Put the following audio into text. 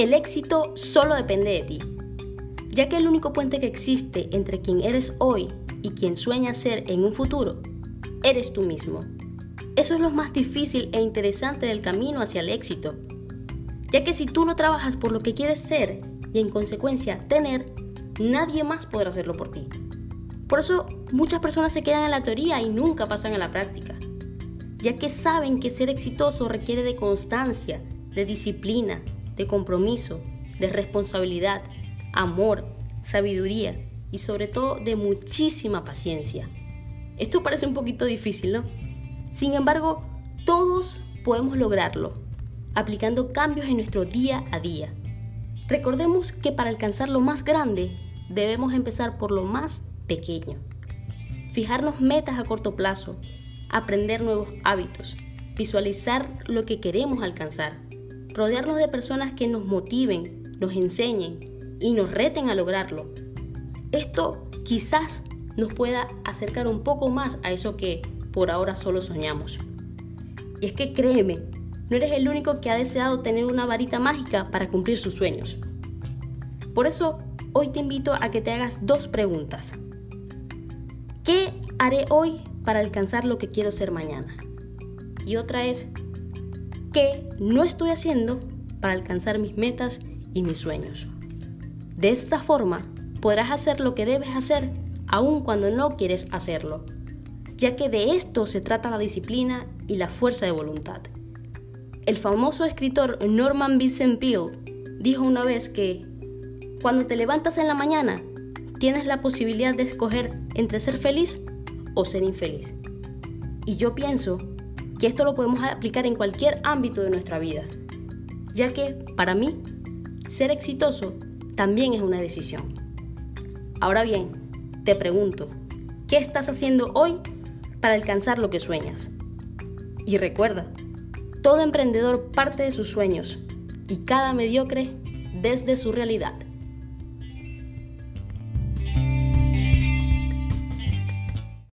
El éxito solo depende de ti, ya que el único puente que existe entre quien eres hoy y quien sueña ser en un futuro, eres tú mismo. Eso es lo más difícil e interesante del camino hacia el éxito, ya que si tú no trabajas por lo que quieres ser y en consecuencia tener, nadie más podrá hacerlo por ti. Por eso muchas personas se quedan en la teoría y nunca pasan a la práctica, ya que saben que ser exitoso requiere de constancia, de disciplina, de compromiso, de responsabilidad, amor, sabiduría y sobre todo de muchísima paciencia. Esto parece un poquito difícil, ¿no? Sin embargo, todos podemos lograrlo, aplicando cambios en nuestro día a día. Recordemos que para alcanzar lo más grande, debemos empezar por lo más pequeño. Fijarnos metas a corto plazo, aprender nuevos hábitos, visualizar lo que queremos alcanzar rodearnos de personas que nos motiven, nos enseñen y nos reten a lograrlo. Esto quizás nos pueda acercar un poco más a eso que por ahora solo soñamos. Y es que créeme, no eres el único que ha deseado tener una varita mágica para cumplir sus sueños. Por eso, hoy te invito a que te hagas dos preguntas. ¿Qué haré hoy para alcanzar lo que quiero ser mañana? Y otra es, qué no estoy haciendo para alcanzar mis metas y mis sueños. De esta forma, podrás hacer lo que debes hacer aun cuando no quieres hacerlo, ya que de esto se trata la disciplina y la fuerza de voluntad. El famoso escritor Norman Vincent Peale dijo una vez que cuando te levantas en la mañana, tienes la posibilidad de escoger entre ser feliz o ser infeliz. Y yo pienso que esto lo podemos aplicar en cualquier ámbito de nuestra vida, ya que para mí ser exitoso también es una decisión. Ahora bien, te pregunto, ¿qué estás haciendo hoy para alcanzar lo que sueñas? Y recuerda, todo emprendedor parte de sus sueños y cada mediocre desde su realidad.